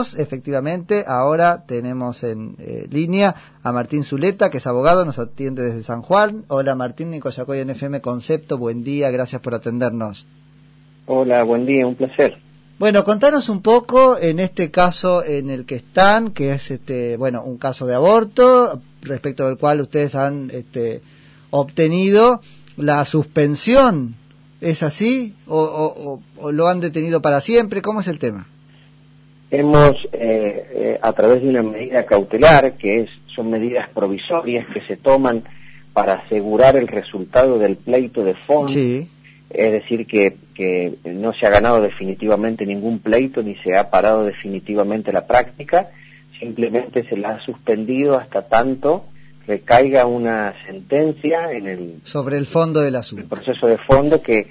abogados, efectivamente, ahora tenemos en eh, línea a Martín Zuleta, que es abogado, nos atiende desde San Juan. Hola Martín, Nicoyacoy en FM Concepto, buen día, gracias por atendernos. Hola, buen día, un placer. Bueno, contanos un poco en este caso en el que están, que es este, bueno, un caso de aborto, respecto del cual ustedes han este, obtenido la suspensión. ¿Es así? ¿O, lo han detenido para siempre? ¿Cómo es el tema? Hemos, eh, eh, a través de una medida cautelar, que es, son medidas provisorias que se toman para asegurar el resultado del pleito de fondo, es decir, que, que no se ha ganado definitivamente ningún pleito ni se ha parado definitivamente la práctica, simplemente se la ha suspendido hasta tanto recaiga una sentencia en el sobre el fondo del asunto. El proceso de fondo que,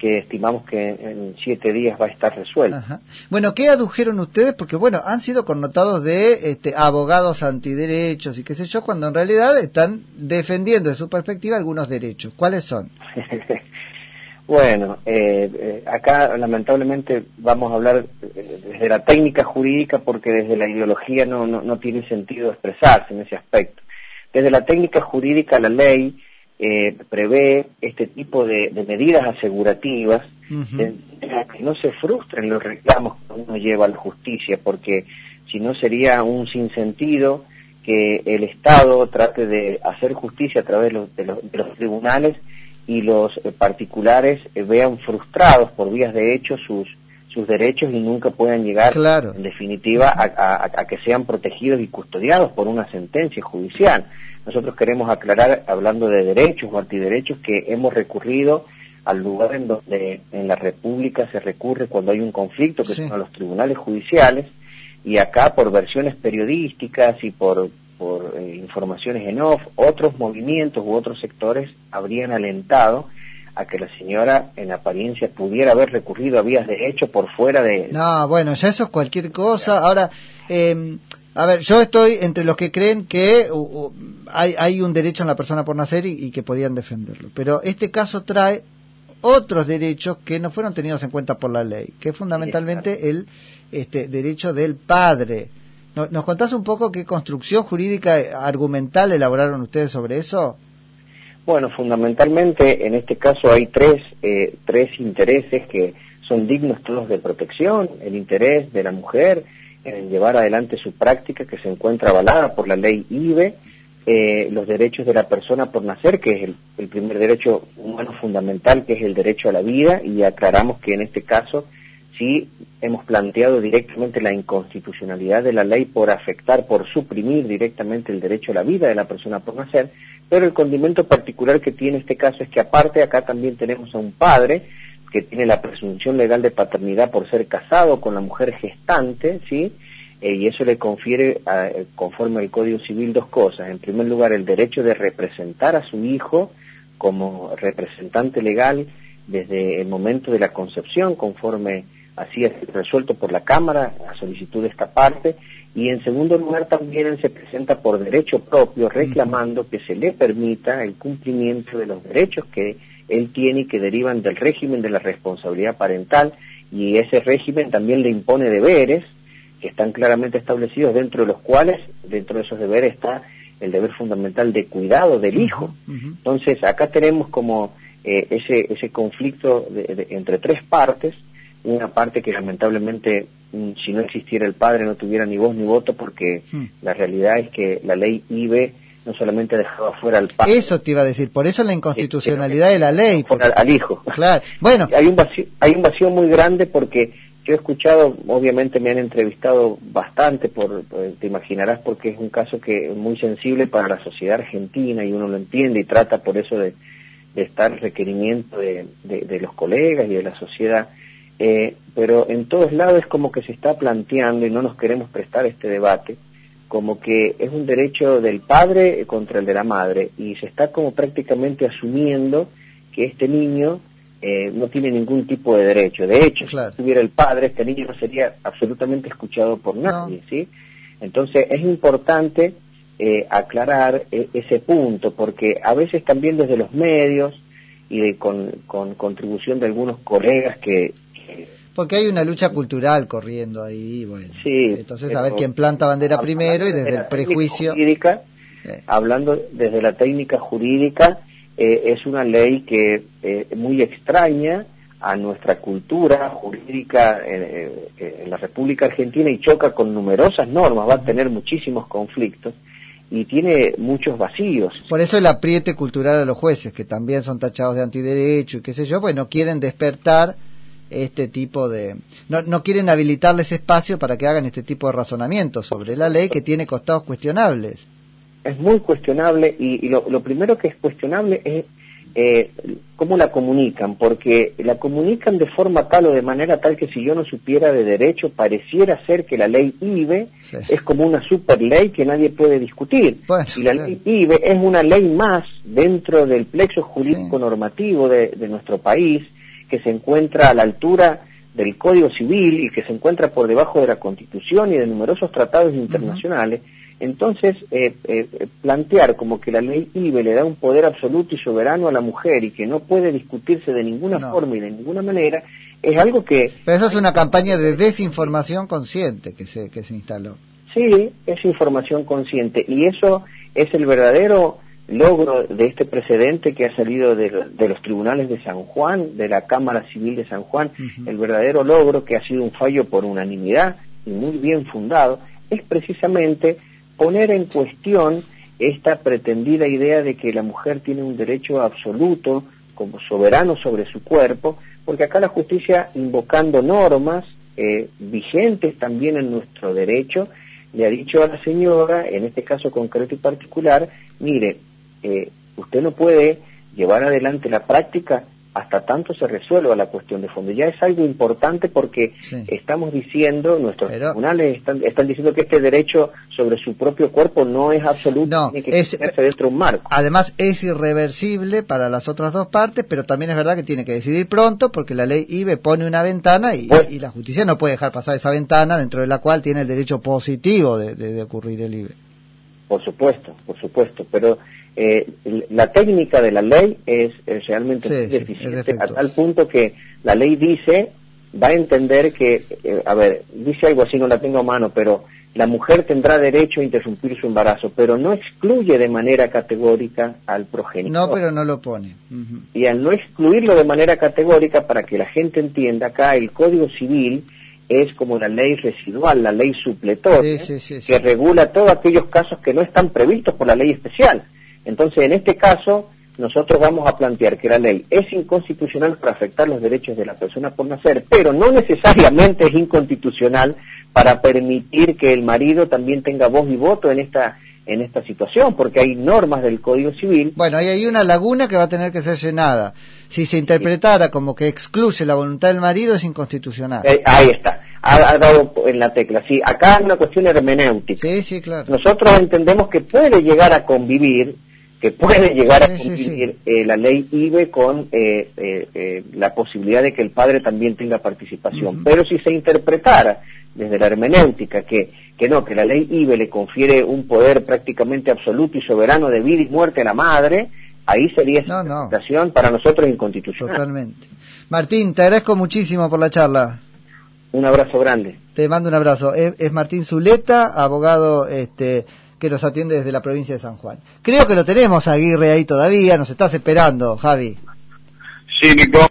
que estimamos que en siete días va a estar resuelto. Bueno, ¿qué adujeron ustedes? Porque bueno, han sido connotados de este, abogados antiderechos y qué sé yo, cuando en realidad están defendiendo de su perspectiva algunos derechos. ¿Cuáles son? bueno, eh, eh, acá lamentablemente vamos a hablar eh, desde la técnica jurídica porque desde la ideología no, no, no tiene sentido expresarse en ese aspecto. Desde la técnica jurídica la ley eh, prevé este tipo de, medidas asegurativas que no se frustren los reclamos que uno lleva a la justicia, porque si no sería un sinsentido que el Estado trate de hacer justicia a través de los, tribunales y los eh, particulares vean frustrados por vías de hecho sus, sus derechos y nunca puedan llegar, en definitiva, a, que sean protegidos y custodiados por una sentencia judicial. Nosotros queremos aclarar, hablando de derechos o antiderechos, que hemos recurrido al lugar en donde en la República se recurre cuando hay un conflicto, que son los tribunales judiciales, y acá por versiones periodísticas y por, por eh, informaciones en off, otros movimientos u otros sectores habrían alentado a que la señora en apariencia pudiera haber recurrido a vías de hecho por fuera de... No, bueno, ya eso es cualquier cosa. Ahora, eh, a ver, yo estoy entre los que creen que hay, hay, un derecho en la persona por nacer y, que podían defenderlo. Pero este caso trae otros derechos que no fueron tenidos en cuenta por la ley, que es fundamentalmente el este, derecho del padre. ¿Nos contás un poco qué construcción jurídica argumental elaboraron ustedes sobre eso? Bueno, fundamentalmente en este caso hay tres, eh, tres intereses que son dignos todos de protección, el interés de la mujer en llevar adelante su práctica que se encuentra avalada por la ley IBE, eh, los derechos de la persona por nacer, que es el, primer derecho humano fundamental, que es el derecho a la vida, y aclaramos que en este caso sí hemos planteado directamente la inconstitucionalidad de la ley por afectar, por suprimir directamente el derecho a la vida de la persona por nacer, pero el condimento particular que tiene este caso es que aparte acá también tenemos a un padre que tiene la presunción legal de paternidad por ser casado con la mujer gestante, ¿sí? Eh, y eso le confiere, conforme al Código Civil, dos cosas. En primer lugar, el derecho de representar a su hijo como representante legal desde el momento de la concepción, conforme así es resuelto por la Cámara a solicitud de esta parte. Y en segundo lugar, también él se presenta por derecho propio, reclamando que se le permita el cumplimiento de los derechos que él tiene y que derivan del régimen de la responsabilidad parental. Y ese régimen también le impone deberes que están claramente establecidos dentro de los cuales, dentro de esos deberes está el deber fundamental de cuidado del hijo. Entonces, acá tenemos como eh, ese, ese conflicto entre tres partes, una parte que lamentablemente si no existiera el padre no tuviera ni voz ni voto porque la realidad es que la ley IBE no solamente ha dejado afuera al padre. Eso te iba a decir, por eso la inconstitucionalidad de la ley. Al, hijo. Claro, bueno. Hay un, vacío, hay un vacío muy grande porque yo he escuchado, obviamente me han entrevistado bastante, por, te imaginarás porque es un caso que es muy sensible para la sociedad argentina y uno lo entiende y trata por eso de, estar requerimiento de, de, los colegas y de la sociedad. Eh, pero en todos lados es como que se está planteando y no nos queremos prestar este debate como que es un derecho del padre contra el de la madre y se está como prácticamente asumiendo que este niño eh, no tiene ningún tipo de derecho. De hecho, si tuviera el padre, este niño no sería absolutamente escuchado por nadie, ¿sí? Entonces es importante eh, aclarar e, ese punto, porque a veces también desde los medios y con, contribución de algunos colegas que, Porque hay una lucha cultural corriendo ahí, bueno. Sí, Entonces, a ver quién planta bandera primero y desde el prejuicio... Jurídica, Hablando desde la técnica jurídica, eh, es una ley que eh, es muy extraña a nuestra cultura jurídica eh, en la República Argentina y choca con numerosas normas, va a tener muchísimos conflictos y tiene muchos vacíos. Por eso el apriete cultural a los jueces, que también son tachados de antiderecho y qué sé yo, pues no quieren despertar este tipo de... No, no quieren habilitarles espacio para que hagan este tipo de razonamientos sobre la ley que tiene costados cuestionables. Es muy cuestionable y, lo, lo, primero que es cuestionable es eh, cómo la comunican, porque la comunican de forma tal o de manera tal que si yo no supiera de derecho, pareciera ser que la ley IBE es como una super ley que nadie puede discutir. y la ley IBE es una ley más dentro del plexo jurídico normativo de, nuestro país, que se encuentra a la altura del Código Civil y que se encuentra por debajo de la Constitución y de numerosos tratados internacionales. Entonces, eh, eh, plantear como que la ley IBE le da un poder absoluto y soberano a la mujer y que no puede discutirse de ninguna forma y de ninguna manera, es algo que... Pero eso es una campaña de desinformación consciente que se, que se instaló. Sí, es información consciente y eso es el verdadero logro de este precedente que ha salido de, los tribunales de San Juan, de la Cámara Civil de San Juan, el verdadero logro que ha sido un fallo por unanimidad y muy bien fundado, es precisamente poner en cuestión esta pretendida idea de que la mujer tiene un derecho absoluto como soberano sobre su cuerpo, porque acá la justicia, invocando normas eh, vigentes también en nuestro derecho, le ha dicho a la señora, en este caso concreto y particular, mire, eh, usted no puede llevar adelante la práctica hasta tanto se resuelva la cuestión de fondo. Ya es algo importante porque estamos diciendo, nuestros tribunales están, están, diciendo que este derecho sobre su propio cuerpo no es absoluto, no, tiene que es, dentro de un marco. Además es irreversible para las otras dos partes, pero también es verdad que tiene que decidir pronto porque la ley IBE pone una ventana y, y la justicia no puede dejar pasar esa ventana dentro de la cual tiene el derecho positivo de, de ocurrir el IBE. Por supuesto, por supuesto, pero eh, la técnica de la ley es, realmente deficiente, a tal punto que la ley dice, va a entender que, eh, a ver, dice algo así, no la tengo a mano, pero la mujer tendrá derecho a interrumpir su embarazo, pero no excluye de manera categórica al progenitor. No, pero no lo pone. Y al no excluirlo de manera categórica, para que la gente entienda, acá el Código Civil es como la ley residual, la ley supletoria, que regula todos aquellos casos que no están previstos por la ley especial. Entonces, en este caso, nosotros vamos a plantear que la ley es inconstitucional para afectar los derechos de la persona por nacer, pero no necesariamente es inconstitucional para permitir que el marido también tenga voz y voto en esta en esta situación, porque hay normas del Código Civil. Bueno, ahí hay una laguna que va a tener que ser llenada. Si se interpretara como que excluye la voluntad del marido, es inconstitucional. Eh, ahí está, ha, dado en la tecla. Sí, acá hay una cuestión hermenéutica. Sí, sí, claro. Nosotros entendemos que puede llegar a convivir que puede llegar a cumplir eh, la ley IBE con eh, eh, la posibilidad de que el padre también tenga participación. Pero si se interpretara desde la hermenéutica que, que no, que la ley IBE le confiere un poder prácticamente absoluto y soberano de vida y muerte a la madre, ahí sería esa interpretación para nosotros inconstitucional. Totalmente. Martín, te agradezco muchísimo por la charla. Un abrazo grande. Te mando un abrazo. Es, es Martín Zuleta, abogado este, que nos atiende desde la provincia de San Juan. Creo que lo tenemos Aguirre ahí todavía, nos estás esperando, Javi. Sí, Nico.